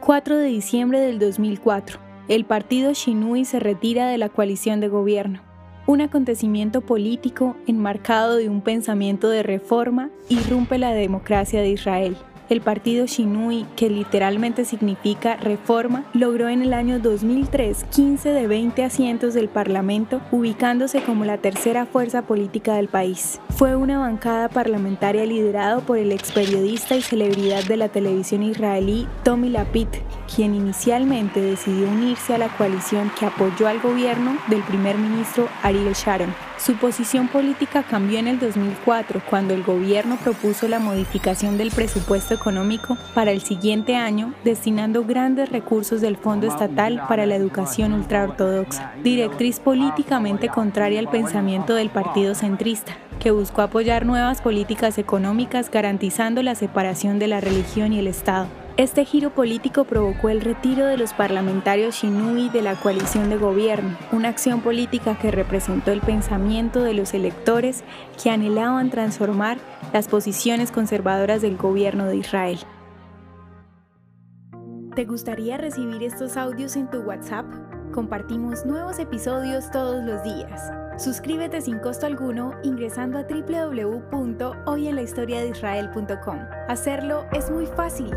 4 de diciembre del 2004. El partido Shinui se retira de la coalición de gobierno. Un acontecimiento político enmarcado de un pensamiento de reforma irrumpe la democracia de Israel. El partido Shinui, que literalmente significa reforma, logró en el año 2003 15 de 20 asientos del Parlamento, ubicándose como la tercera fuerza política del país. Fue una bancada parlamentaria liderado por el ex periodista y celebridad de la televisión israelí Tommy Lapid, quien inicialmente decidió unirse a la coalición que apoyó al gobierno del primer ministro Ariel Sharon. Su posición política cambió en el 2004 cuando el gobierno propuso la modificación del presupuesto económico para el siguiente año, destinando grandes recursos del Fondo Estatal para la Educación Ultraortodoxa, directriz políticamente contraria al pensamiento del Partido Centrista que buscó apoyar nuevas políticas económicas garantizando la separación de la religión y el Estado. Este giro político provocó el retiro de los parlamentarios Shinui de la coalición de gobierno, una acción política que representó el pensamiento de los electores que anhelaban transformar las posiciones conservadoras del gobierno de Israel. ¿Te gustaría recibir estos audios en tu WhatsApp? Compartimos nuevos episodios todos los días. Suscríbete sin costo alguno ingresando a www.hoyenlahistoriadeisrael.com. Hacerlo es muy fácil.